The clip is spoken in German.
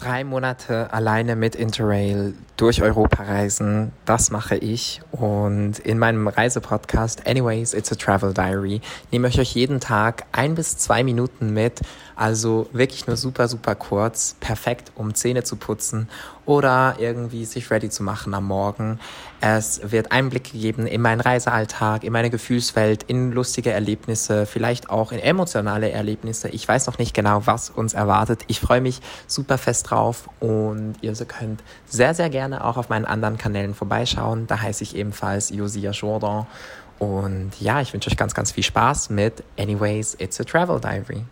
Drei Monate alleine mit Interrail durch Europa reisen, das mache ich. Und in meinem Reisepodcast Anyways, It's a Travel Diary nehme ich euch jeden Tag ein bis zwei Minuten mit. Also wirklich nur super, super kurz. Perfekt, um Zähne zu putzen oder irgendwie sich ready zu machen am Morgen. Es wird Einblick gegeben in meinen Reisealltag, in meine Gefühlswelt, in lustige Erlebnisse, vielleicht auch in emotionale Erlebnisse. Ich weiß noch nicht genau, was uns erwartet. Ich freue mich super fest drauf und ihr könnt sehr, sehr gerne auch auf meinen anderen Kanälen vorbeischauen. Da heiße ich ebenfalls Josia Jourdan. Und ja, ich wünsche euch ganz, ganz viel Spaß mit Anyways, It's a Travel Diary.